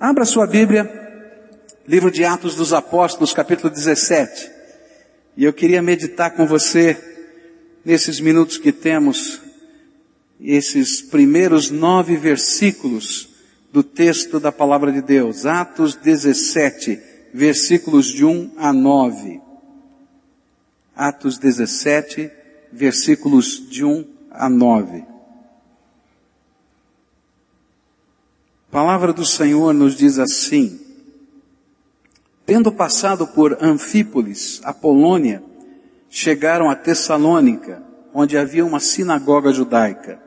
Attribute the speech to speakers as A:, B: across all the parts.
A: Abra sua Bíblia, livro de Atos dos Apóstolos, capítulo 17. E eu queria meditar com você, nesses minutos que temos, esses primeiros nove versículos do texto da palavra de Deus. Atos 17, versículos de 1 a 9. Atos 17, versículos de 1 a 9. A palavra do Senhor nos diz assim: Tendo passado por Anfípolis, a Polônia, chegaram a Tessalônica, onde havia uma sinagoga judaica.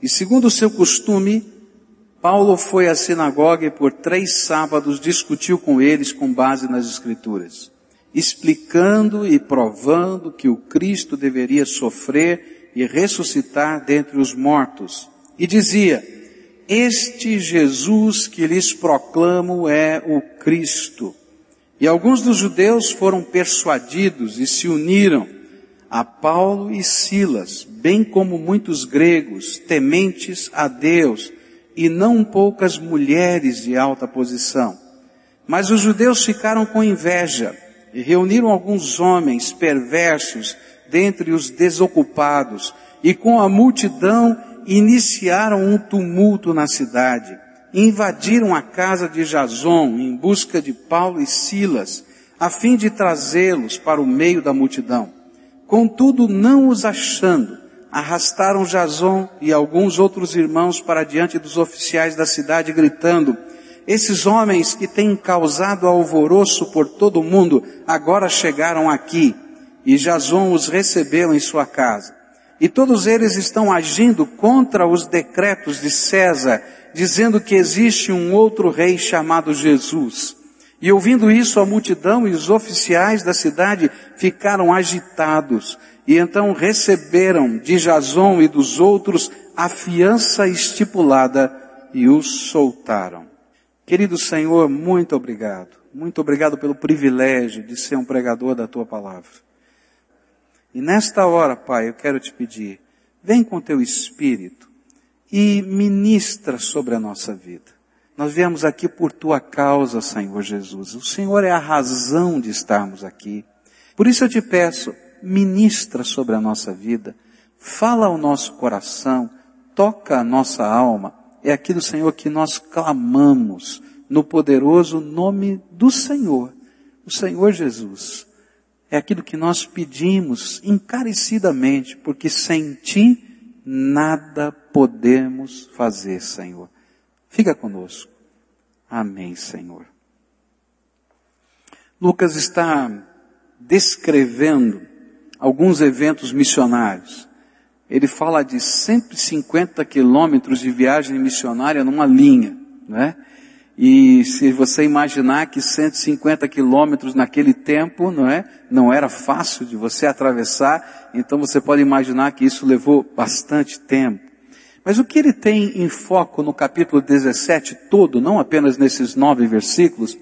A: E segundo o seu costume, Paulo foi à sinagoga e por três sábados discutiu com eles com base nas Escrituras, explicando e provando que o Cristo deveria sofrer e ressuscitar dentre os mortos. E dizia, este Jesus que lhes proclamo é o Cristo. E alguns dos judeus foram persuadidos e se uniram a Paulo e Silas, bem como muitos gregos, tementes a Deus, e não poucas mulheres de alta posição. Mas os judeus ficaram com inveja e reuniram alguns homens perversos dentre os desocupados, e com a multidão iniciaram um tumulto na cidade. Invadiram a casa de Jason em busca de Paulo e Silas, a fim de trazê-los para o meio da multidão. Contudo, não os achando, arrastaram Jason e alguns outros irmãos para diante dos oficiais da cidade, gritando, esses homens que têm causado alvoroço por todo o mundo, agora chegaram aqui, e Jason os recebeu em sua casa. E todos eles estão agindo contra os decretos de César, dizendo que existe um outro rei chamado Jesus. E ouvindo isso, a multidão e os oficiais da cidade ficaram agitados, e então receberam de Jason e dos outros a fiança estipulada e os soltaram. Querido Senhor, muito obrigado. Muito obrigado pelo privilégio de ser um pregador da tua palavra. E nesta hora, Pai, eu quero te pedir, vem com teu Espírito e ministra sobre a nossa vida. Nós viemos aqui por tua causa, Senhor Jesus. O Senhor é a razão de estarmos aqui. Por isso eu te peço, ministra sobre a nossa vida, fala ao nosso coração, toca a nossa alma. É aquilo, Senhor, que nós clamamos no poderoso nome do Senhor, o Senhor Jesus é aquilo que nós pedimos encarecidamente, porque sem Ti nada podemos fazer, Senhor. Fica conosco. Amém, Senhor. Lucas está descrevendo alguns eventos missionários. Ele fala de 150 quilômetros de viagem missionária numa linha, né? E se você imaginar que 150 quilômetros naquele tempo, não é? Não era fácil de você atravessar, então você pode imaginar que isso levou bastante tempo. Mas o que ele tem em foco no capítulo 17 todo, não apenas nesses nove versículos,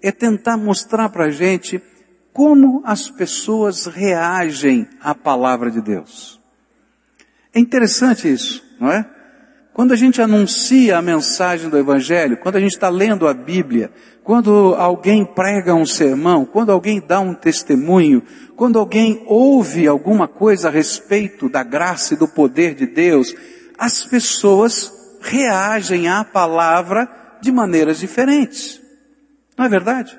A: é tentar mostrar para a gente como as pessoas reagem à palavra de Deus. É interessante isso, não é? Quando a gente anuncia a mensagem do Evangelho, quando a gente está lendo a Bíblia, quando alguém prega um sermão, quando alguém dá um testemunho, quando alguém ouve alguma coisa a respeito da graça e do poder de Deus, as pessoas reagem à palavra de maneiras diferentes. Não é verdade?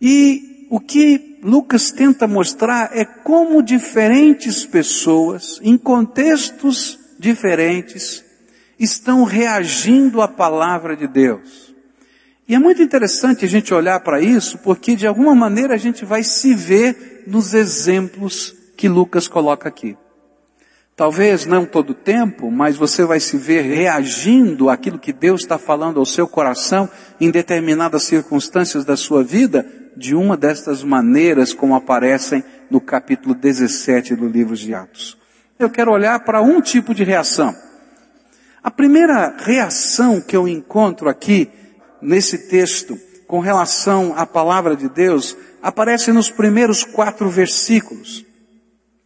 A: E o que Lucas tenta mostrar é como diferentes pessoas, em contextos diferentes estão reagindo à palavra de Deus. E é muito interessante a gente olhar para isso, porque de alguma maneira a gente vai se ver nos exemplos que Lucas coloca aqui. Talvez não todo o tempo, mas você vai se ver reagindo àquilo que Deus está falando ao seu coração em determinadas circunstâncias da sua vida, de uma destas maneiras como aparecem no capítulo 17 do livro de Atos eu quero olhar para um tipo de reação. A primeira reação que eu encontro aqui nesse texto com relação à palavra de Deus aparece nos primeiros quatro versículos.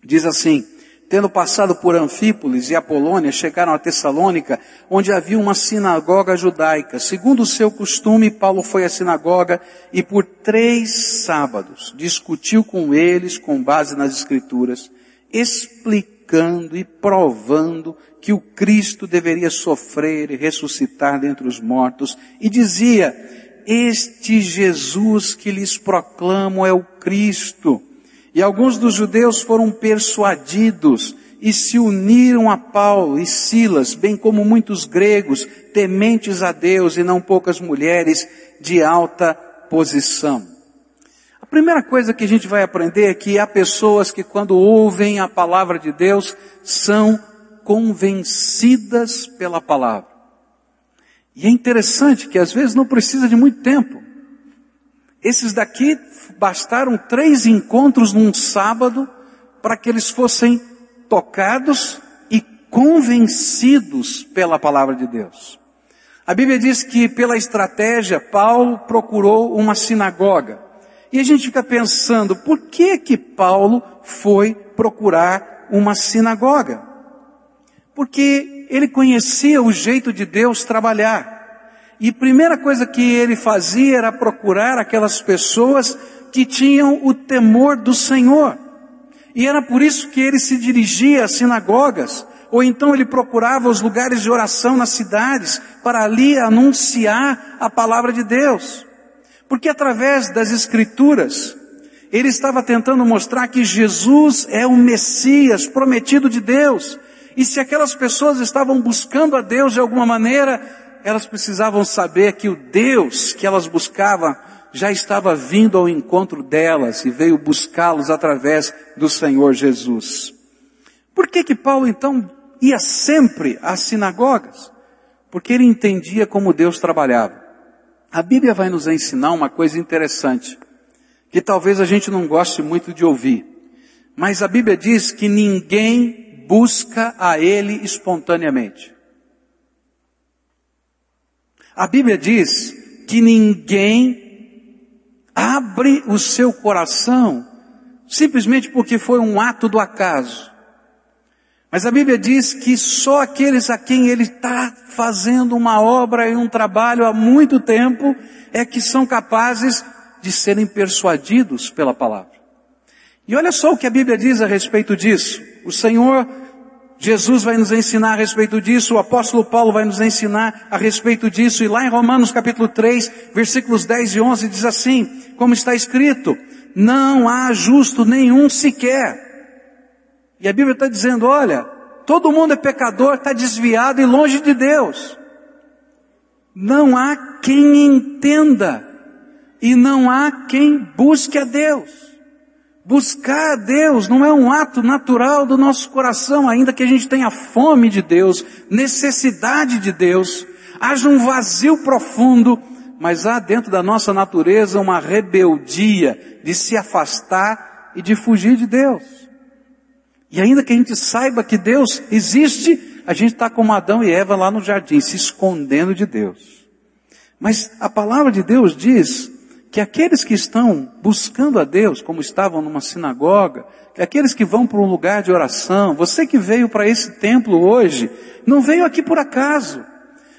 A: Diz assim: tendo passado por Anfípolis e Apolônia, chegaram a Tessalônica, onde havia uma sinagoga judaica. Segundo o seu costume, Paulo foi à sinagoga e por três sábados discutiu com eles com base nas escrituras, explicando e provando que o Cristo deveria sofrer e ressuscitar dentre os mortos e dizia, este Jesus que lhes proclamo é o Cristo. E alguns dos judeus foram persuadidos e se uniram a Paulo e Silas, bem como muitos gregos, tementes a Deus e não poucas mulheres de alta posição. Primeira coisa que a gente vai aprender é que há pessoas que quando ouvem a palavra de Deus são convencidas pela palavra. E é interessante que às vezes não precisa de muito tempo. Esses daqui bastaram três encontros num sábado para que eles fossem tocados e convencidos pela palavra de Deus. A Bíblia diz que pela estratégia Paulo procurou uma sinagoga. E a gente fica pensando, por que que Paulo foi procurar uma sinagoga? Porque ele conhecia o jeito de Deus trabalhar. E primeira coisa que ele fazia era procurar aquelas pessoas que tinham o temor do Senhor. E era por isso que ele se dirigia às sinagogas, ou então ele procurava os lugares de oração nas cidades para ali anunciar a palavra de Deus. Porque através das escrituras, ele estava tentando mostrar que Jesus é o Messias prometido de Deus. E se aquelas pessoas estavam buscando a Deus de alguma maneira, elas precisavam saber que o Deus que elas buscavam já estava vindo ao encontro delas e veio buscá-los através do Senhor Jesus. Por que que Paulo então ia sempre às sinagogas? Porque ele entendia como Deus trabalhava. A Bíblia vai nos ensinar uma coisa interessante, que talvez a gente não goste muito de ouvir. Mas a Bíblia diz que ninguém busca a Ele espontaneamente. A Bíblia diz que ninguém abre o seu coração simplesmente porque foi um ato do acaso. Mas a Bíblia diz que só aqueles a quem Ele está fazendo uma obra e um trabalho há muito tempo é que são capazes de serem persuadidos pela palavra. E olha só o que a Bíblia diz a respeito disso. O Senhor Jesus vai nos ensinar a respeito disso, o apóstolo Paulo vai nos ensinar a respeito disso, e lá em Romanos capítulo 3, versículos 10 e 11 diz assim, como está escrito, não há justo nenhum sequer. E a Bíblia está dizendo, olha, todo mundo é pecador, está desviado e longe de Deus. Não há quem entenda, e não há quem busque a Deus. Buscar a Deus não é um ato natural do nosso coração, ainda que a gente tenha fome de Deus, necessidade de Deus, haja um vazio profundo, mas há dentro da nossa natureza uma rebeldia de se afastar e de fugir de Deus. E ainda que a gente saiba que Deus existe, a gente está como Adão e Eva lá no jardim, se escondendo de Deus. Mas a palavra de Deus diz que aqueles que estão buscando a Deus, como estavam numa sinagoga, que aqueles que vão para um lugar de oração, você que veio para esse templo hoje, não veio aqui por acaso,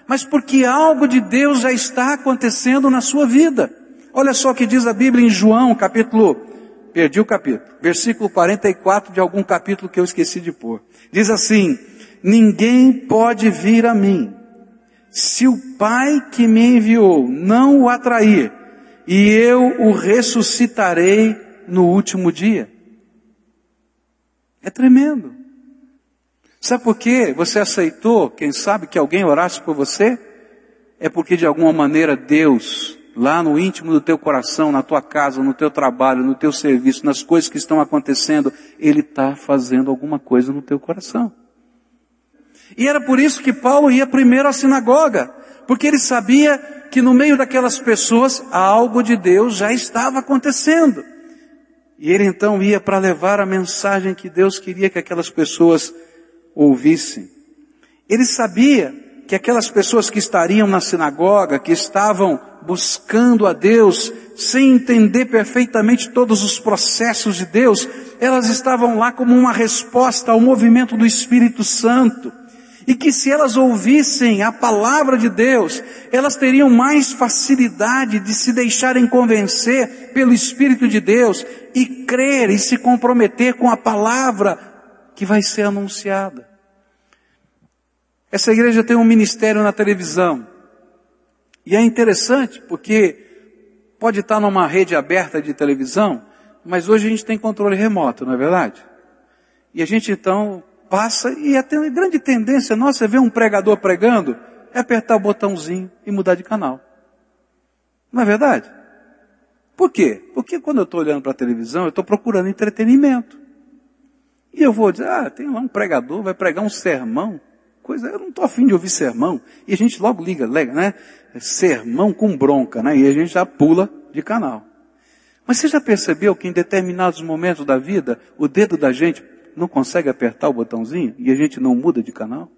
A: mas porque algo de Deus já está acontecendo na sua vida. Olha só o que diz a Bíblia em João, capítulo, perdi o capítulo, versículo 44 de algum capítulo que eu esqueci de pôr. Diz assim, ninguém pode vir a mim, se o Pai que me enviou não o atrair, e eu o ressuscitarei no último dia. É tremendo. Sabe por quê? Você aceitou, quem sabe, que alguém orasse por você? É porque de alguma maneira Deus, lá no íntimo do teu coração, na tua casa, no teu trabalho, no teu serviço, nas coisas que estão acontecendo, Ele está fazendo alguma coisa no teu coração. E era por isso que Paulo ia primeiro à sinagoga, porque ele sabia que no meio daquelas pessoas algo de Deus já estava acontecendo. E ele então ia para levar a mensagem que Deus queria que aquelas pessoas ouvissem. Ele sabia que aquelas pessoas que estariam na sinagoga, que estavam buscando a Deus, sem entender perfeitamente todos os processos de Deus, elas estavam lá como uma resposta ao movimento do Espírito Santo. E que se elas ouvissem a palavra de Deus, elas teriam mais facilidade de se deixarem convencer pelo Espírito de Deus e crer e se comprometer com a palavra que vai ser anunciada. Essa igreja tem um ministério na televisão. E é interessante porque pode estar numa rede aberta de televisão, mas hoje a gente tem controle remoto, não é verdade? E a gente então passa e a grande tendência nossa é ver um pregador pregando, é apertar o botãozinho e mudar de canal. Não é verdade? Por quê? Porque quando eu estou olhando para a televisão, eu estou procurando entretenimento. E eu vou dizer, ah, tem lá um pregador, vai pregar um sermão coisa, eu não estou afim de ouvir sermão. E a gente logo liga, né? Sermão com bronca, né? E a gente já pula de canal. Mas você já percebeu que em determinados momentos da vida, o dedo da gente não consegue apertar o botãozinho e a gente não muda de canal?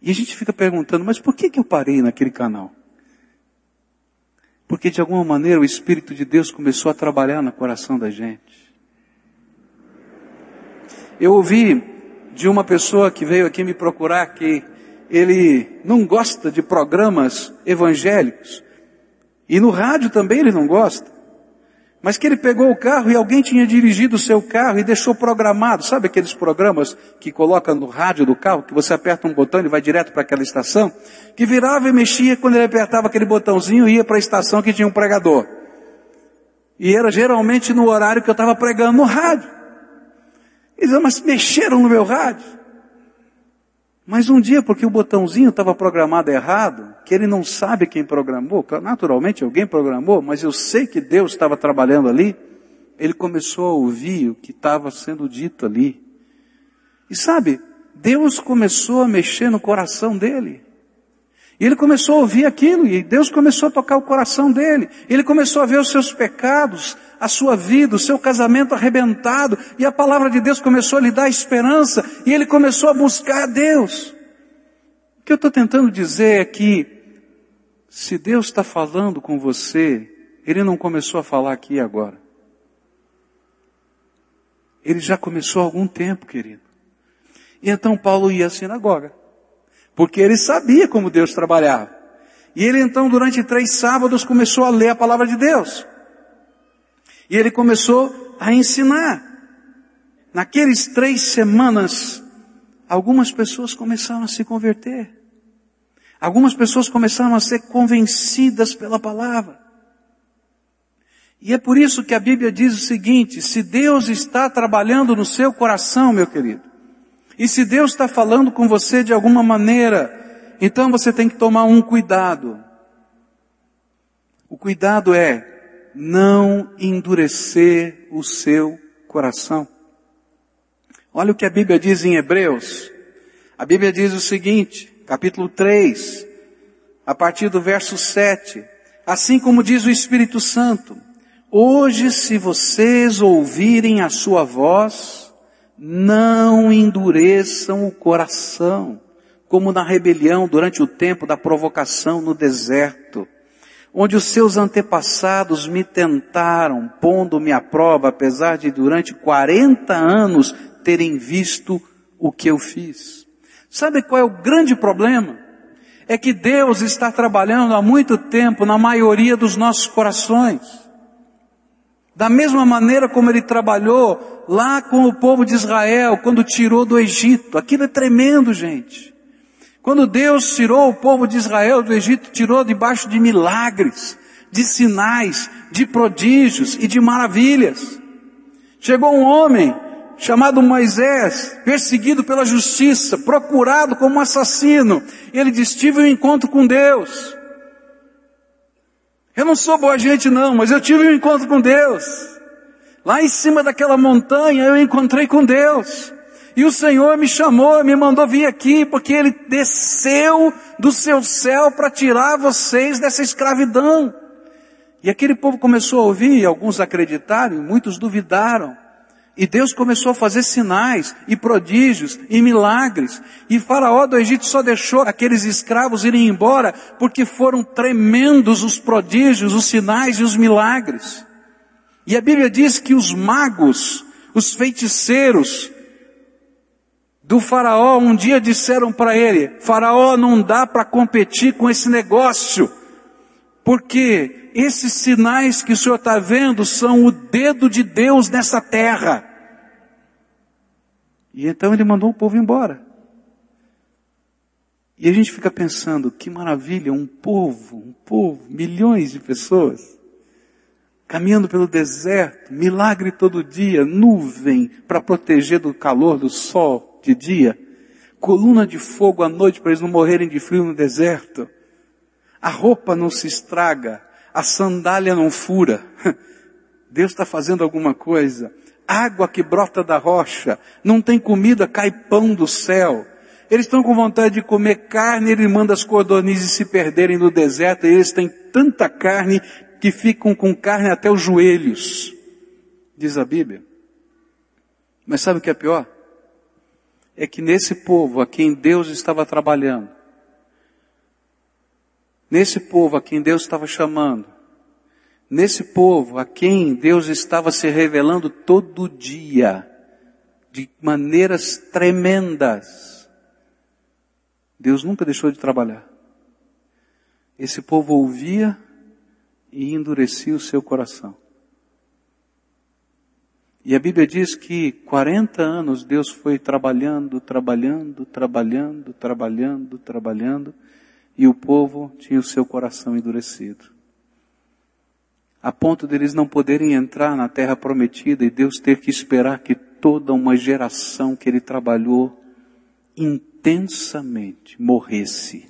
A: E a gente fica perguntando, mas por que, que eu parei naquele canal? Porque de alguma maneira o Espírito de Deus começou a trabalhar no coração da gente. Eu ouvi de uma pessoa que veio aqui me procurar que ele não gosta de programas evangélicos. E no rádio também ele não gosta. Mas que ele pegou o carro e alguém tinha dirigido o seu carro e deixou programado. Sabe aqueles programas que coloca no rádio do carro, que você aperta um botão e vai direto para aquela estação? Que virava e mexia quando ele apertava aquele botãozinho e ia para a estação que tinha um pregador. E era geralmente no horário que eu estava pregando no rádio. Eles mas mexeram no meu rádio. Mas um dia, porque o botãozinho estava programado errado, que ele não sabe quem programou, naturalmente alguém programou, mas eu sei que Deus estava trabalhando ali, ele começou a ouvir o que estava sendo dito ali. E sabe, Deus começou a mexer no coração dele. E ele começou a ouvir aquilo, e Deus começou a tocar o coração dele. Ele começou a ver os seus pecados, a sua vida, o seu casamento arrebentado, e a palavra de Deus começou a lhe dar esperança, e ele começou a buscar a Deus. O que eu estou tentando dizer é que, se Deus está falando com você, Ele não começou a falar aqui agora. Ele já começou há algum tempo, querido. E então Paulo ia à sinagoga. Porque ele sabia como Deus trabalhava. E ele então, durante três sábados, começou a ler a palavra de Deus. E ele começou a ensinar. Naqueles três semanas, algumas pessoas começaram a se converter. Algumas pessoas começaram a ser convencidas pela palavra. E é por isso que a Bíblia diz o seguinte, se Deus está trabalhando no seu coração, meu querido, e se Deus está falando com você de alguma maneira, então você tem que tomar um cuidado. O cuidado é não endurecer o seu coração. Olha o que a Bíblia diz em Hebreus. A Bíblia diz o seguinte, capítulo 3, a partir do verso 7. Assim como diz o Espírito Santo, hoje se vocês ouvirem a sua voz, não endureçam o coração, como na rebelião durante o tempo da provocação no deserto, onde os seus antepassados me tentaram, pondo-me à prova, apesar de durante 40 anos terem visto o que eu fiz. Sabe qual é o grande problema? É que Deus está trabalhando há muito tempo na maioria dos nossos corações. Da mesma maneira como ele trabalhou lá com o povo de Israel, quando tirou do Egito. Aquilo é tremendo, gente. Quando Deus tirou o povo de Israel do Egito, tirou debaixo de milagres, de sinais, de prodígios e de maravilhas. Chegou um homem chamado Moisés, perseguido pela justiça, procurado como assassino. Ele disse, tive um encontro com Deus. Eu não sou boa gente não, mas eu tive um encontro com Deus. Lá em cima daquela montanha eu encontrei com Deus. E o Senhor me chamou, me mandou vir aqui, porque Ele desceu do seu céu para tirar vocês dessa escravidão. E aquele povo começou a ouvir, alguns acreditaram, muitos duvidaram. E Deus começou a fazer sinais e prodígios e milagres. E Faraó do Egito só deixou aqueles escravos irem embora porque foram tremendos os prodígios, os sinais e os milagres. E a Bíblia diz que os magos, os feiticeiros do faraó um dia disseram para ele, faraó não dá para competir com esse negócio, porque esses sinais que o senhor está vendo são o dedo de Deus nessa terra. E então ele mandou o povo embora. E a gente fica pensando, que maravilha, um povo, um povo, milhões de pessoas, caminhando pelo deserto, milagre todo dia, nuvem para proteger do calor do sol de dia, coluna de fogo à noite para eles não morrerem de frio no deserto. A roupa não se estraga, a sandália não fura. Deus está fazendo alguma coisa. Água que brota da rocha, não tem comida, cai pão do céu. Eles estão com vontade de comer carne, ele manda as cordonizes se perderem no deserto, e eles têm tanta carne que ficam com carne até os joelhos, diz a Bíblia. Mas sabe o que é pior? É que nesse povo a quem Deus estava trabalhando, nesse povo a quem Deus estava chamando, nesse povo a quem Deus estava se revelando todo dia, de maneiras tremendas, Deus nunca deixou de trabalhar. Esse povo ouvia e endurecia o seu coração. E a Bíblia diz que 40 anos Deus foi trabalhando, trabalhando, trabalhando, trabalhando, trabalhando, e o povo tinha o seu coração endurecido. A ponto deles não poderem entrar na terra prometida e Deus ter que esperar que toda uma geração que ele trabalhou intensamente morresse.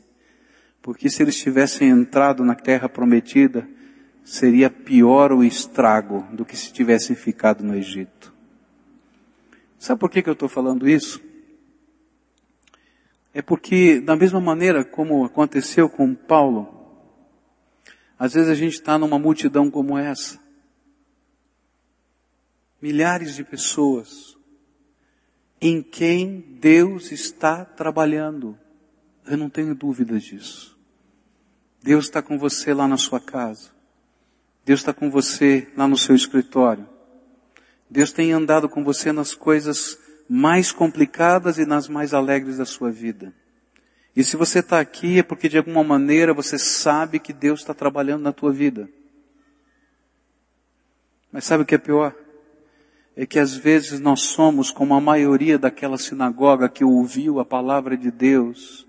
A: Porque se eles tivessem entrado na terra prometida, seria pior o estrago do que se tivessem ficado no Egito. Sabe por que, que eu estou falando isso? É porque, da mesma maneira como aconteceu com Paulo, às vezes a gente está numa multidão como essa, milhares de pessoas, em quem Deus está trabalhando. Eu não tenho dúvida disso. Deus está com você lá na sua casa. Deus está com você lá no seu escritório. Deus tem andado com você nas coisas mais complicadas e nas mais alegres da sua vida. E se você está aqui é porque de alguma maneira você sabe que Deus está trabalhando na tua vida. Mas sabe o que é pior? é que às vezes nós somos como a maioria daquela sinagoga que ouviu a palavra de Deus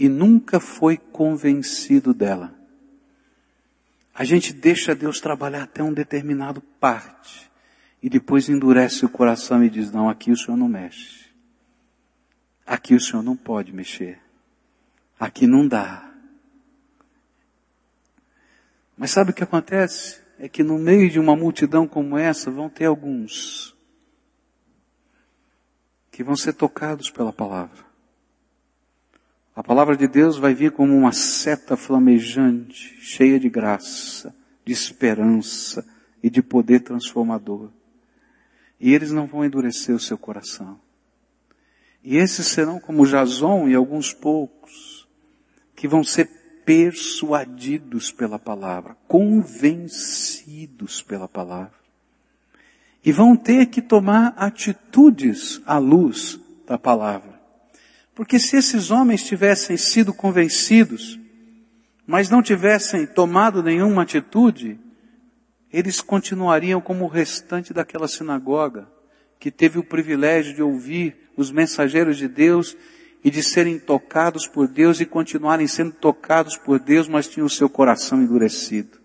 A: e nunca foi convencido dela. A gente deixa Deus trabalhar até um determinado parte e depois endurece o coração e diz: Não, aqui o Senhor não mexe. Aqui o Senhor não pode mexer. Aqui não dá. Mas sabe o que acontece? é que no meio de uma multidão como essa vão ter alguns que vão ser tocados pela palavra. A palavra de Deus vai vir como uma seta flamejante, cheia de graça, de esperança e de poder transformador. E eles não vão endurecer o seu coração. E esses serão como Jason e alguns poucos, que vão ser persuadidos pela palavra, convencidos pela palavra. E vão ter que tomar atitudes à luz da palavra. Porque se esses homens tivessem sido convencidos, mas não tivessem tomado nenhuma atitude, eles continuariam como o restante daquela sinagoga, que teve o privilégio de ouvir os mensageiros de Deus e de serem tocados por Deus e continuarem sendo tocados por Deus, mas tinham o seu coração endurecido.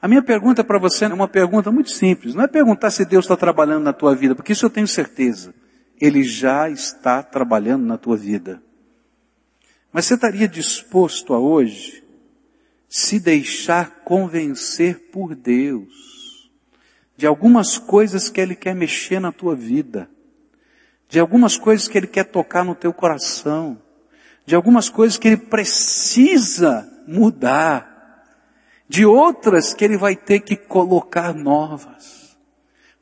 A: A minha pergunta para você é uma pergunta muito simples. Não é perguntar se Deus está trabalhando na tua vida, porque isso eu tenho certeza. Ele já está trabalhando na tua vida. Mas você estaria disposto a hoje se deixar convencer por Deus de algumas coisas que Ele quer mexer na tua vida? de algumas coisas que Ele quer tocar no teu coração, de algumas coisas que Ele precisa mudar, de outras que Ele vai ter que colocar novas.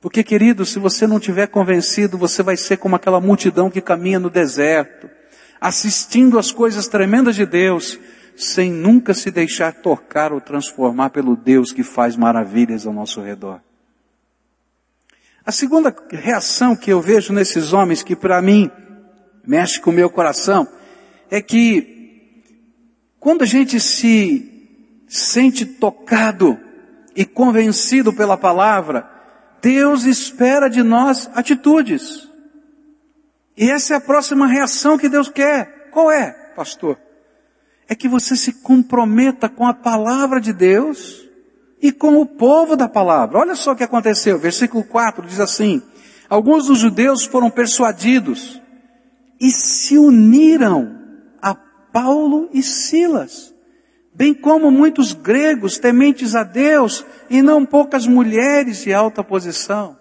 A: Porque, querido, se você não tiver convencido, você vai ser como aquela multidão que caminha no deserto, assistindo às coisas tremendas de Deus, sem nunca se deixar tocar ou transformar pelo Deus que faz maravilhas ao nosso redor. A segunda reação que eu vejo nesses homens, que para mim mexe com o meu coração, é que quando a gente se sente tocado e convencido pela palavra, Deus espera de nós atitudes. E essa é a próxima reação que Deus quer. Qual é, pastor? É que você se comprometa com a palavra de Deus e com o povo da palavra. Olha só o que aconteceu. Versículo 4 diz assim: Alguns dos judeus foram persuadidos e se uniram a Paulo e Silas, bem como muitos gregos tementes a Deus e não poucas mulheres de alta posição.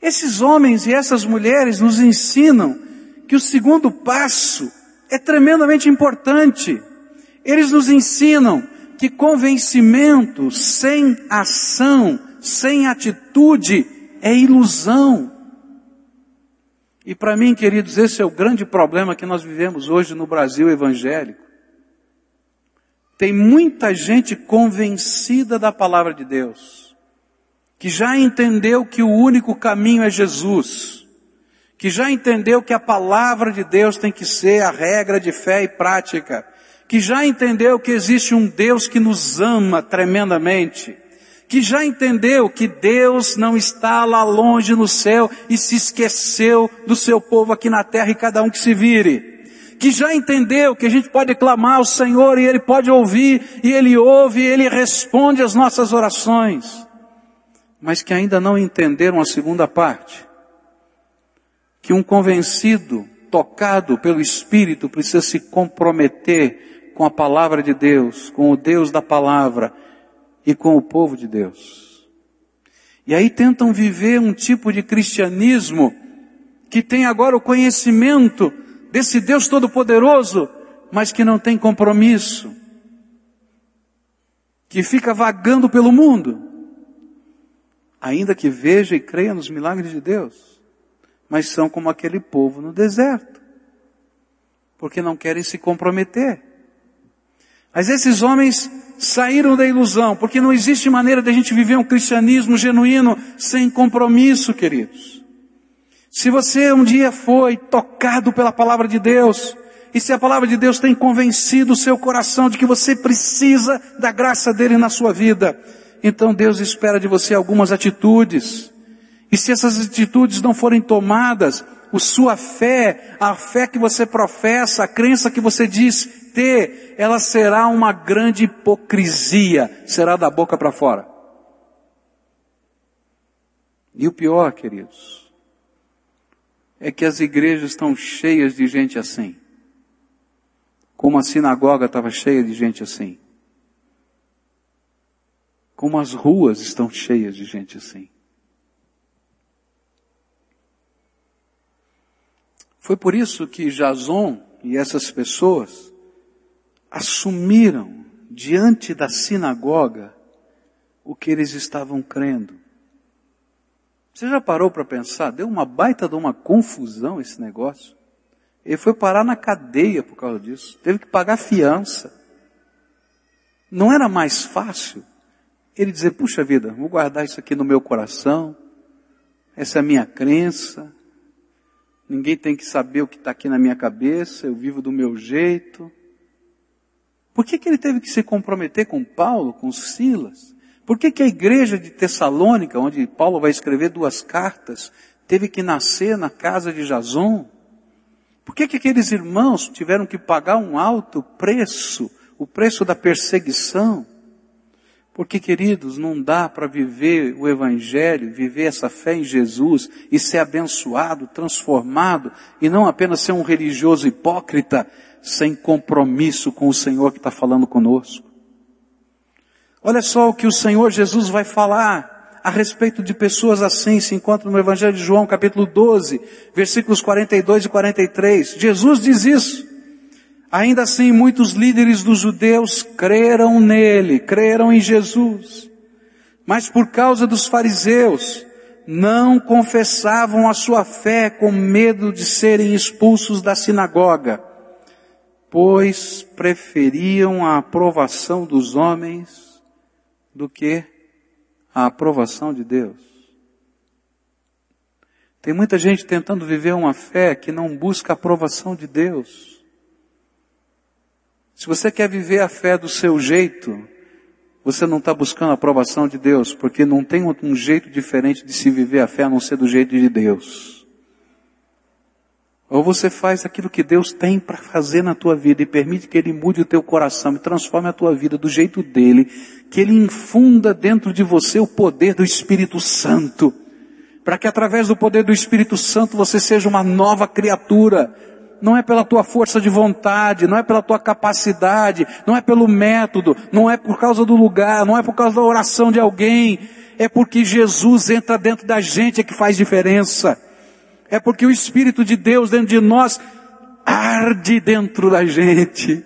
A: Esses homens e essas mulheres nos ensinam que o segundo passo é tremendamente importante. Eles nos ensinam que convencimento sem ação, sem atitude, é ilusão. E para mim, queridos, esse é o grande problema que nós vivemos hoje no Brasil evangélico. Tem muita gente convencida da palavra de Deus, que já entendeu que o único caminho é Jesus, que já entendeu que a palavra de Deus tem que ser a regra de fé e prática, que já entendeu que existe um Deus que nos ama tremendamente, que já entendeu que Deus não está lá longe no céu e se esqueceu do seu povo aqui na terra e cada um que se vire. Que já entendeu que a gente pode clamar ao Senhor e Ele pode ouvir, e Ele ouve e Ele responde às nossas orações. Mas que ainda não entenderam a segunda parte. Que um convencido, tocado pelo Espírito, precisa se comprometer com a palavra de Deus, com o Deus da palavra e com o povo de Deus. E aí tentam viver um tipo de cristianismo que tem agora o conhecimento desse Deus Todo-Poderoso, mas que não tem compromisso, que fica vagando pelo mundo, ainda que veja e creia nos milagres de Deus, mas são como aquele povo no deserto, porque não querem se comprometer. Mas esses homens saíram da ilusão, porque não existe maneira de a gente viver um cristianismo genuíno sem compromisso, queridos. Se você um dia foi tocado pela palavra de Deus, e se a palavra de Deus tem convencido o seu coração de que você precisa da graça dele na sua vida, então Deus espera de você algumas atitudes. E se essas atitudes não forem tomadas, a sua fé, a fé que você professa, a crença que você diz ter, ela será uma grande hipocrisia, será da boca para fora. E o pior, queridos, é que as igrejas estão cheias de gente assim. Como a sinagoga estava cheia de gente assim. Como as ruas estão cheias de gente assim. Foi por isso que Jason e essas pessoas assumiram diante da sinagoga o que eles estavam crendo. Você já parou para pensar? Deu uma baita de uma confusão esse negócio. Ele foi parar na cadeia por causa disso. Teve que pagar fiança. Não era mais fácil ele dizer, puxa vida, vou guardar isso aqui no meu coração. Essa é a minha crença ninguém tem que saber o que está aqui na minha cabeça, eu vivo do meu jeito. Por que, que ele teve que se comprometer com Paulo, com Silas? Por que, que a igreja de Tessalônica, onde Paulo vai escrever duas cartas, teve que nascer na casa de Jason? Por que, que aqueles irmãos tiveram que pagar um alto preço, o preço da perseguição? Porque, queridos, não dá para viver o Evangelho, viver essa fé em Jesus e ser abençoado, transformado, e não apenas ser um religioso hipócrita, sem compromisso com o Senhor que está falando conosco. Olha só o que o Senhor Jesus vai falar a respeito de pessoas assim, se encontra no Evangelho de João, capítulo 12, versículos 42 e 43. Jesus diz isso. Ainda assim, muitos líderes dos judeus creram nele, creram em Jesus. Mas por causa dos fariseus, não confessavam a sua fé com medo de serem expulsos da sinagoga, pois preferiam a aprovação dos homens do que a aprovação de Deus. Tem muita gente tentando viver uma fé que não busca a aprovação de Deus. Se você quer viver a fé do seu jeito, você não está buscando a aprovação de Deus, porque não tem um jeito diferente de se viver a fé a não ser do jeito de Deus. Ou você faz aquilo que Deus tem para fazer na tua vida e permite que Ele mude o teu coração e transforme a tua vida do jeito dele, que Ele infunda dentro de você o poder do Espírito Santo, para que através do poder do Espírito Santo você seja uma nova criatura, não é pela tua força de vontade, não é pela tua capacidade, não é pelo método, não é por causa do lugar, não é por causa da oração de alguém, é porque Jesus entra dentro da gente é que faz diferença. É porque o Espírito de Deus dentro de nós arde dentro da gente.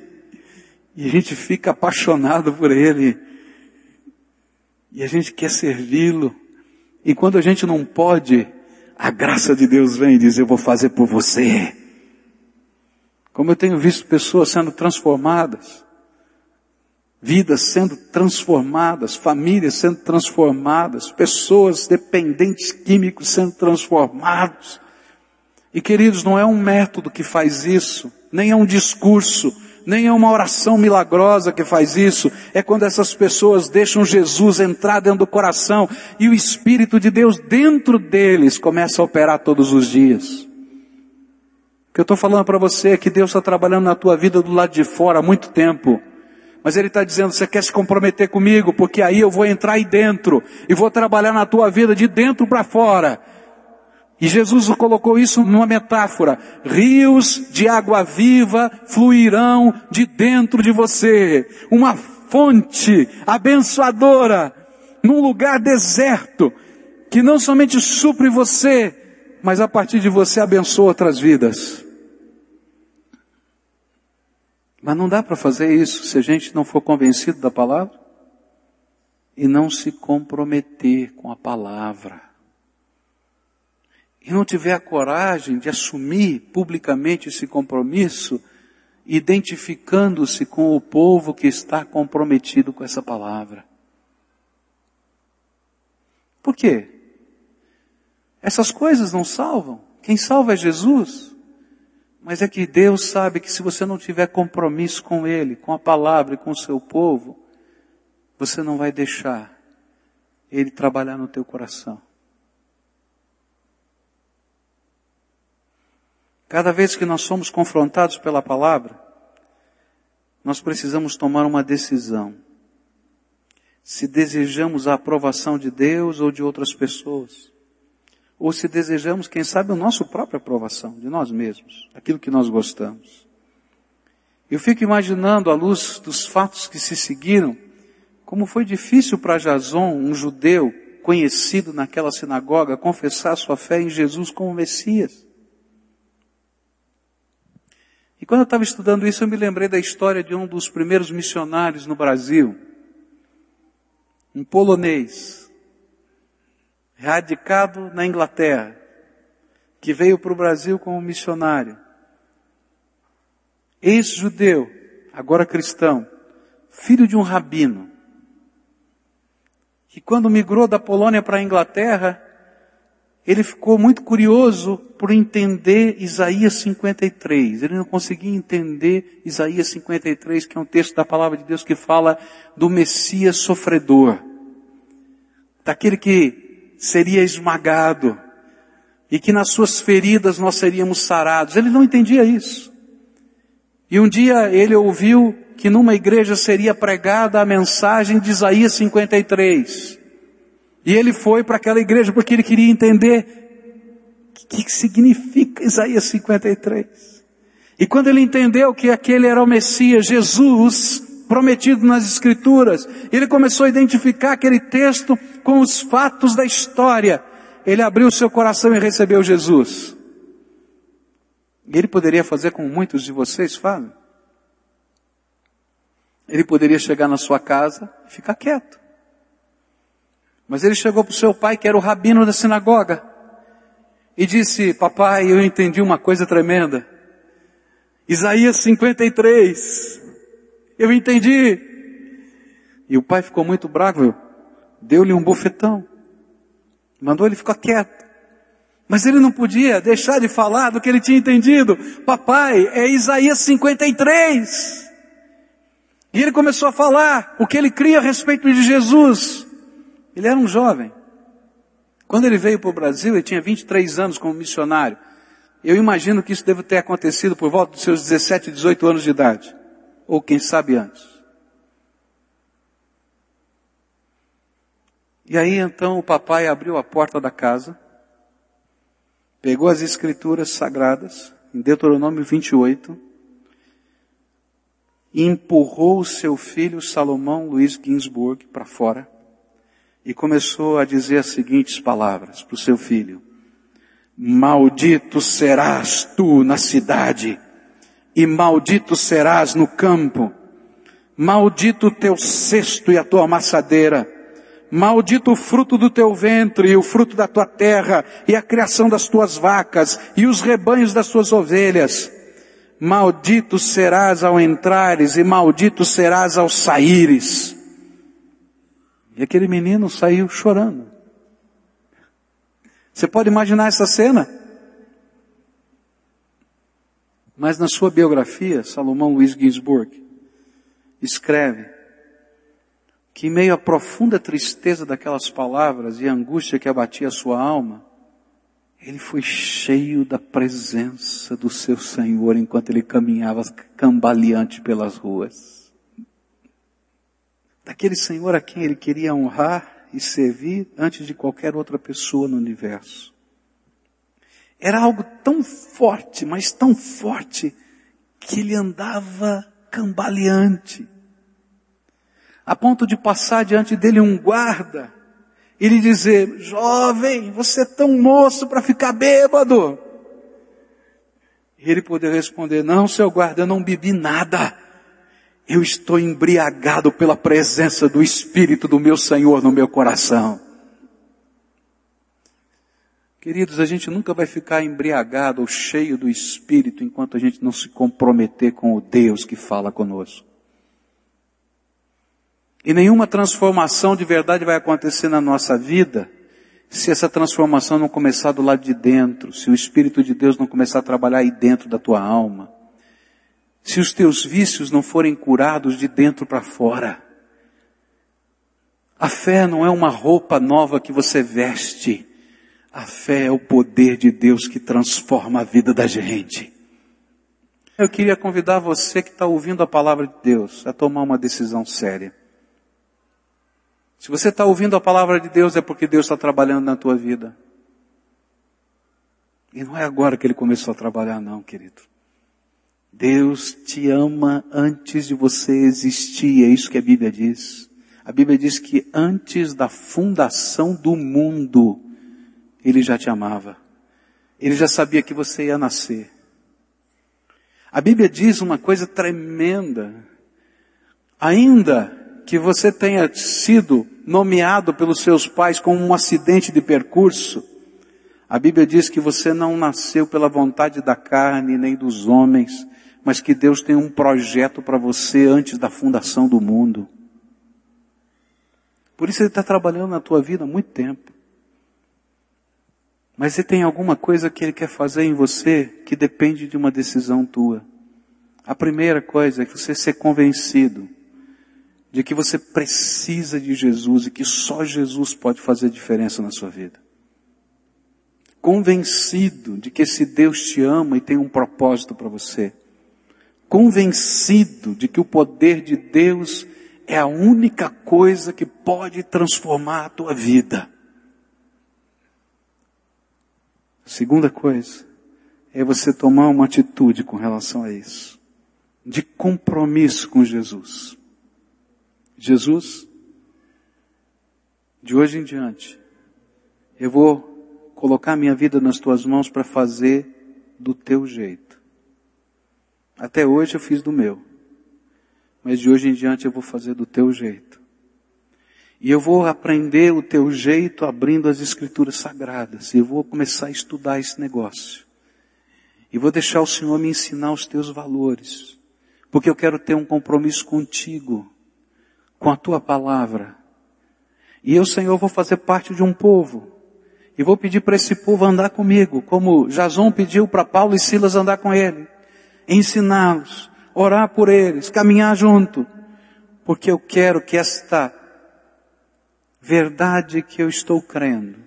A: E a gente fica apaixonado por Ele. E a gente quer servi-lo. E quando a gente não pode, a graça de Deus vem e diz, eu vou fazer por você. Como eu tenho visto pessoas sendo transformadas, vidas sendo transformadas, famílias sendo transformadas, pessoas dependentes químicos sendo transformados. E queridos, não é um método que faz isso, nem é um discurso, nem é uma oração milagrosa que faz isso, é quando essas pessoas deixam Jesus entrar dentro do coração e o Espírito de Deus dentro deles começa a operar todos os dias que eu estou falando para você é que Deus está trabalhando na tua vida do lado de fora há muito tempo. Mas Ele está dizendo, você quer se comprometer comigo? Porque aí eu vou entrar aí dentro e vou trabalhar na tua vida de dentro para fora. E Jesus colocou isso numa metáfora. Rios de água viva fluirão de dentro de você. Uma fonte abençoadora num lugar deserto que não somente supre você, mas a partir de você abençoa outras vidas. Mas não dá para fazer isso se a gente não for convencido da palavra e não se comprometer com a palavra. E não tiver a coragem de assumir publicamente esse compromisso, identificando-se com o povo que está comprometido com essa palavra. Por quê? Essas coisas não salvam. Quem salva é Jesus. Mas é que Deus sabe que se você não tiver compromisso com Ele, com a palavra e com o seu povo, você não vai deixar Ele trabalhar no teu coração. Cada vez que nós somos confrontados pela palavra, nós precisamos tomar uma decisão. Se desejamos a aprovação de Deus ou de outras pessoas ou se desejamos, quem sabe, a nossa própria aprovação de nós mesmos, aquilo que nós gostamos. Eu fico imaginando, à luz dos fatos que se seguiram, como foi difícil para Jason, um judeu conhecido naquela sinagoga, confessar sua fé em Jesus como Messias. E quando eu estava estudando isso, eu me lembrei da história de um dos primeiros missionários no Brasil, um polonês, radicado na Inglaterra, que veio para o Brasil como missionário. Ex-judeu, agora cristão, filho de um rabino, que quando migrou da Polônia para a Inglaterra, ele ficou muito curioso por entender Isaías 53. Ele não conseguia entender Isaías 53, que é um texto da palavra de Deus que fala do Messias sofredor. Daquele que seria esmagado e que nas suas feridas nós seríamos sarados. Ele não entendia isso. E um dia ele ouviu que numa igreja seria pregada a mensagem de Isaías 53. E ele foi para aquela igreja porque ele queria entender o que, significa Isaías 53. E quando ele entendeu que aquele era o Messias, Jesus, prometido nas Escrituras. Ele começou a identificar aquele texto com os fatos da história. Ele abriu seu coração e recebeu Jesus. E ele poderia fazer como muitos de vocês fazem. Ele poderia chegar na sua casa e ficar quieto. Mas ele chegou para o seu pai, que era o rabino da sinagoga, e disse: Papai, eu entendi uma coisa tremenda. Isaías 53. Eu entendi. E o pai ficou muito bravo, deu-lhe um bofetão. Mandou ele ficar quieto. Mas ele não podia deixar de falar do que ele tinha entendido. Papai, é Isaías 53. E ele começou a falar o que ele cria a respeito de Jesus. Ele era um jovem. Quando ele veio para o Brasil, ele tinha 23 anos como missionário. Eu imagino que isso deve ter acontecido por volta dos seus 17, 18 anos de idade. Ou quem sabe antes. E aí então o papai abriu a porta da casa pegou as escrituras sagradas, em Deuteronômio 28, e empurrou o seu filho Salomão Luiz Ginsburg para fora e começou a dizer as seguintes palavras para o seu filho. Maldito serás tu na cidade e maldito serás no campo. Maldito o teu cesto e a tua amassadeira Maldito o fruto do teu ventre e o fruto da tua terra e a criação das tuas vacas e os rebanhos das tuas ovelhas. Maldito serás ao entrares e maldito serás ao saíres. E aquele menino saiu chorando. Você pode imaginar essa cena? Mas na sua biografia, Salomão Luiz Ginsburg escreve que em meio à profunda tristeza daquelas palavras e angústia que abatia a sua alma, ele foi cheio da presença do seu Senhor enquanto ele caminhava cambaleante pelas ruas. Daquele Senhor a quem ele queria honrar e servir antes de qualquer outra pessoa no universo. Era algo tão forte, mas tão forte, que ele andava cambaleante a ponto de passar diante dele um guarda e lhe dizer, jovem, você é tão moço para ficar bêbado. E ele poder responder, não, seu guarda, eu não bebi nada. Eu estou embriagado pela presença do Espírito do meu Senhor no meu coração. Queridos, a gente nunca vai ficar embriagado ou cheio do Espírito enquanto a gente não se comprometer com o Deus que fala conosco. E nenhuma transformação de verdade vai acontecer na nossa vida se essa transformação não começar do lado de dentro, se o Espírito de Deus não começar a trabalhar aí dentro da tua alma, se os teus vícios não forem curados de dentro para fora. A fé não é uma roupa nova que você veste. A fé é o poder de Deus que transforma a vida da gente. Eu queria convidar você que está ouvindo a palavra de Deus a tomar uma decisão séria. Se você está ouvindo a palavra de Deus é porque Deus está trabalhando na tua vida. E não é agora que Ele começou a trabalhar não, querido. Deus te ama antes de você existir, é isso que a Bíblia diz. A Bíblia diz que antes da fundação do mundo, Ele já te amava. Ele já sabia que você ia nascer. A Bíblia diz uma coisa tremenda. Ainda que você tenha sido nomeado pelos seus pais como um acidente de percurso, a Bíblia diz que você não nasceu pela vontade da carne nem dos homens, mas que Deus tem um projeto para você antes da fundação do mundo. Por isso Ele está trabalhando na tua vida há muito tempo. Mas se tem alguma coisa que Ele quer fazer em você que depende de uma decisão tua. A primeira coisa é você ser convencido de que você precisa de Jesus e que só Jesus pode fazer diferença na sua vida. Convencido de que esse Deus te ama e tem um propósito para você. Convencido de que o poder de Deus é a única coisa que pode transformar a tua vida. segunda coisa é você tomar uma atitude com relação a isso. De compromisso com Jesus. Jesus, de hoje em diante, eu vou colocar minha vida nas tuas mãos para fazer do teu jeito. Até hoje eu fiz do meu, mas de hoje em diante eu vou fazer do teu jeito. E eu vou aprender o teu jeito abrindo as escrituras sagradas. E eu vou começar a estudar esse negócio. E vou deixar o Senhor me ensinar os teus valores. Porque eu quero ter um compromisso contigo com a tua palavra. E eu, Senhor, vou fazer parte de um povo. E vou pedir para esse povo andar comigo, como Jason pediu para Paulo e Silas andar com ele. Ensiná-los, orar por eles, caminhar junto. Porque eu quero que esta verdade que eu estou crendo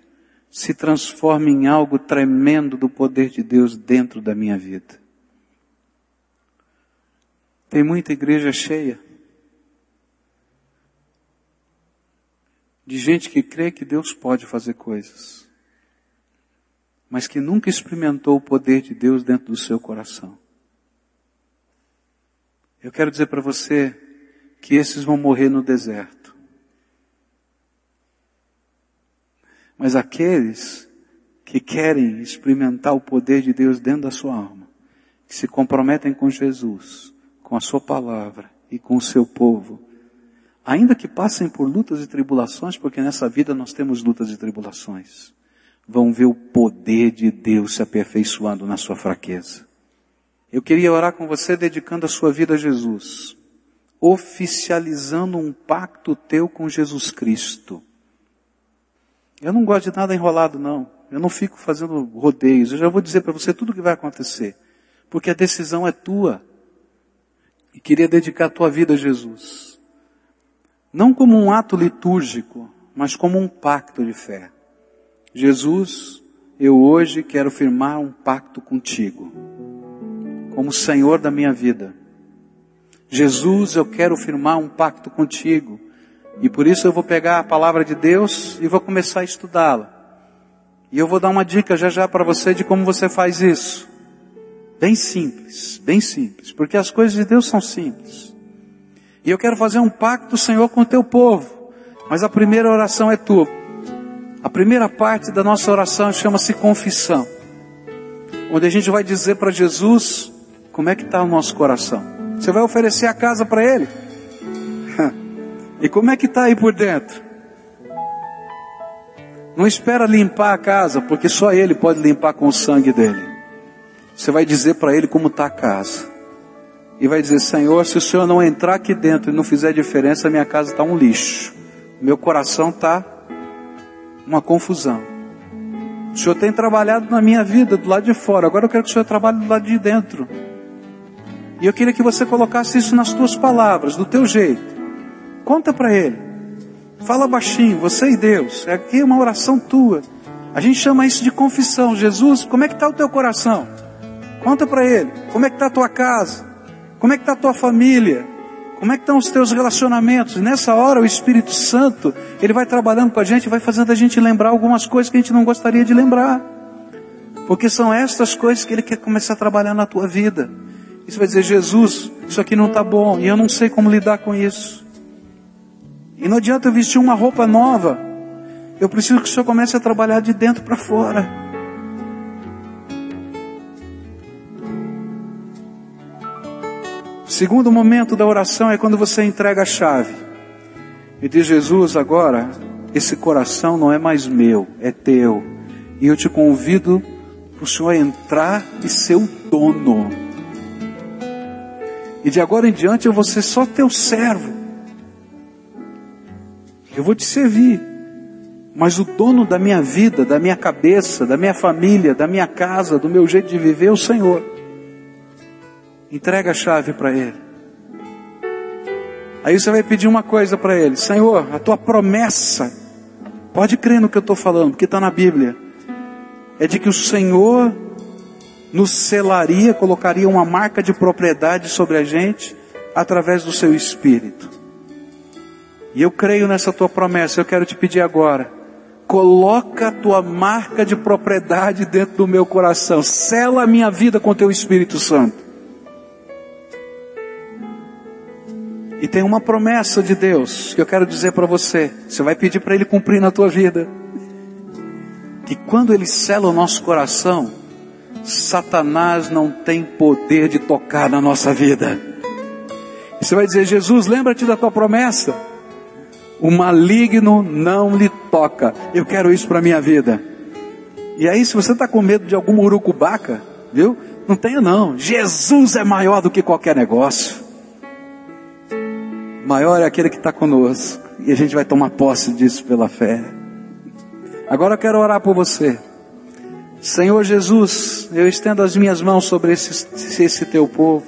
A: se transforme em algo tremendo do poder de Deus dentro da minha vida. Tem muita igreja cheia de gente que crê que Deus pode fazer coisas, mas que nunca experimentou o poder de Deus dentro do seu coração. Eu quero dizer para você que esses vão morrer no deserto. Mas aqueles que querem experimentar o poder de Deus dentro da sua alma, que se comprometem com Jesus, com a sua palavra e com o seu povo, ainda que passem por lutas e tribulações, porque nessa vida nós temos lutas e tribulações, vão ver o poder de Deus se aperfeiçoando na sua fraqueza. Eu queria orar com você dedicando a sua vida a Jesus, oficializando um pacto teu com Jesus Cristo. Eu não gosto de nada enrolado, não. Eu não fico fazendo rodeios. Eu já vou dizer para você tudo o que vai acontecer. Porque a decisão é tua. E queria dedicar a tua vida a Jesus não como um ato litúrgico, mas como um pacto de fé. Jesus, eu hoje quero firmar um pacto contigo, como Senhor da minha vida. Jesus, eu quero firmar um pacto contigo, e por isso eu vou pegar a palavra de Deus e vou começar a estudá-la. E eu vou dar uma dica já já para você de como você faz isso. Bem simples, bem simples, porque as coisas de Deus são simples. E eu quero fazer um pacto, Senhor, com o teu povo. Mas a primeira oração é tua. A primeira parte da nossa oração chama-se confissão. Onde a gente vai dizer para Jesus como é que está o nosso coração. Você vai oferecer a casa para Ele? e como é que está aí por dentro? Não espera limpar a casa, porque só Ele pode limpar com o sangue dele. Você vai dizer para Ele como está a casa e vai dizer: Senhor, se o Senhor não entrar aqui dentro e não fizer diferença, minha casa está um lixo, meu coração está uma confusão. O Senhor tem trabalhado na minha vida do lado de fora, agora eu quero que o Senhor trabalhe do lado de dentro. E eu queria que você colocasse isso nas tuas palavras, do teu jeito. Conta para Ele. Fala baixinho, você e Deus. É aqui uma oração tua. A gente chama isso de confissão. Jesus, como é que está o teu coração? Conta para Ele. Como é que está a tua casa? Como é que está a tua família? Como é que estão os teus relacionamentos? E nessa hora o Espírito Santo, ele vai trabalhando com a gente, vai fazendo a gente lembrar algumas coisas que a gente não gostaria de lembrar. Porque são estas coisas que ele quer começar a trabalhar na tua vida. E você vai dizer, Jesus, isso aqui não está bom, e eu não sei como lidar com isso. E não adianta eu vestir uma roupa nova. Eu preciso que o Senhor comece a trabalhar de dentro para fora. Segundo momento da oração é quando você entrega a chave. E diz Jesus, agora, esse coração não é mais meu, é teu. E eu te convido para o Senhor entrar e ser o dono. E de agora em diante eu vou ser só teu servo. Eu vou te servir. Mas o dono da minha vida, da minha cabeça, da minha família, da minha casa, do meu jeito de viver é o Senhor. Entrega a chave para Ele. Aí você vai pedir uma coisa para Ele: Senhor, a tua promessa, pode crer no que eu estou falando, porque está na Bíblia, é de que o Senhor nos selaria, colocaria uma marca de propriedade sobre a gente através do seu Espírito. E eu creio nessa tua promessa, eu quero te pedir agora. Coloca a tua marca de propriedade dentro do meu coração. Sela a minha vida com teu Espírito Santo. E tem uma promessa de Deus que eu quero dizer para você. Você vai pedir para Ele cumprir na tua vida. Que quando Ele sela o nosso coração, Satanás não tem poder de tocar na nossa vida. Você vai dizer, Jesus, lembra-te da tua promessa. O maligno não lhe toca. Eu quero isso para minha vida. E aí, se você está com medo de alguma urucubaca, viu? Não tenha não. Jesus é maior do que qualquer negócio. Maior é aquele que está conosco. E a gente vai tomar posse disso pela fé. Agora eu quero orar por você. Senhor Jesus, eu estendo as minhas mãos sobre esse, esse teu povo.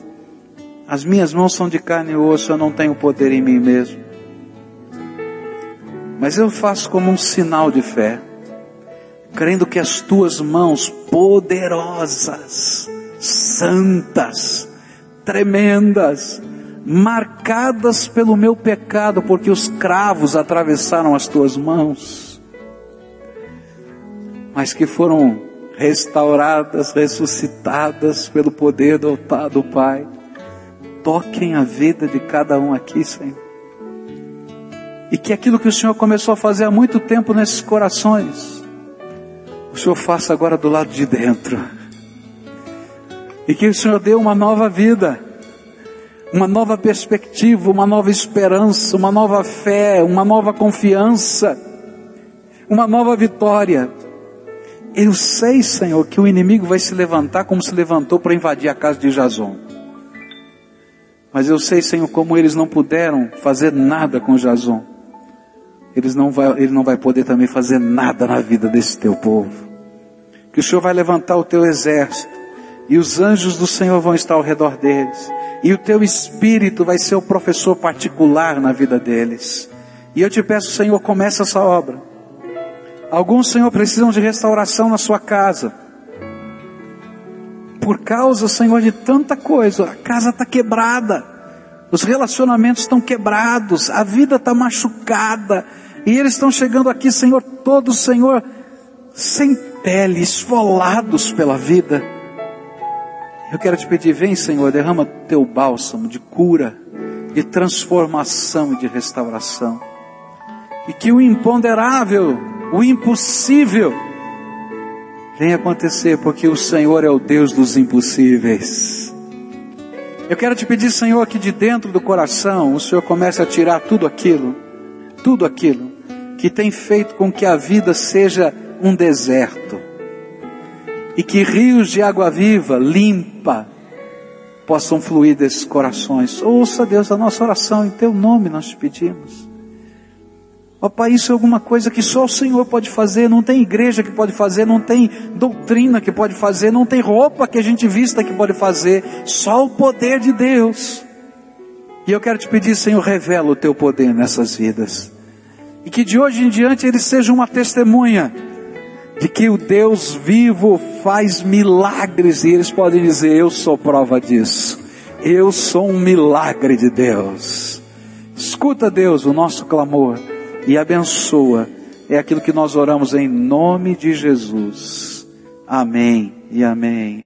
A: As minhas mãos são de carne e osso, eu não tenho poder em mim mesmo. Mas eu faço como um sinal de fé, crendo que as tuas mãos poderosas, santas, tremendas, marcadas pelo meu pecado, porque os cravos atravessaram as tuas mãos, mas que foram restauradas, ressuscitadas pelo poder do do Pai. Toquem a vida de cada um aqui, Senhor. E que aquilo que o Senhor começou a fazer há muito tempo nesses corações, o Senhor faça agora do lado de dentro. E que o Senhor dê uma nova vida, uma nova perspectiva, uma nova esperança, uma nova fé, uma nova confiança, uma nova vitória eu sei, Senhor, que o inimigo vai se levantar como se levantou para invadir a casa de Jason. Mas eu sei, Senhor, como eles não puderam fazer nada com Jason. Eles não vai, ele não vai poder também fazer nada na vida desse teu povo. Que o Senhor vai levantar o teu exército. E os anjos do Senhor vão estar ao redor deles. E o teu espírito vai ser o professor particular na vida deles. E eu te peço, Senhor, começa essa obra Alguns, Senhor, precisam de restauração na sua casa. Por causa, Senhor, de tanta coisa. A casa está quebrada. Os relacionamentos estão quebrados. A vida está machucada. E eles estão chegando aqui, Senhor, todos, Senhor, sem pele, esfolados pela vida. Eu quero te pedir, vem, Senhor, derrama teu bálsamo de cura, de transformação e de restauração. E que o imponderável o impossível vem acontecer, porque o Senhor é o Deus dos impossíveis. Eu quero te pedir, Senhor, que de dentro do coração o Senhor comece a tirar tudo aquilo, tudo aquilo que tem feito com que a vida seja um deserto e que rios de água viva, limpa, possam fluir desses corações. Ouça, Deus, a nossa oração, em Teu nome nós te pedimos. Ó Pai, isso é alguma coisa que só o Senhor pode fazer, não tem igreja que pode fazer, não tem doutrina que pode fazer, não tem roupa que a gente vista que pode fazer, só o poder de Deus. E eu quero te pedir, Senhor, revela o teu poder nessas vidas. E que de hoje em diante eles sejam uma testemunha de que o Deus vivo faz milagres e eles podem dizer: Eu sou prova disso. Eu sou um milagre de Deus. Escuta, Deus, o nosso clamor e abençoa. É aquilo que nós oramos em nome de Jesus. Amém e amém.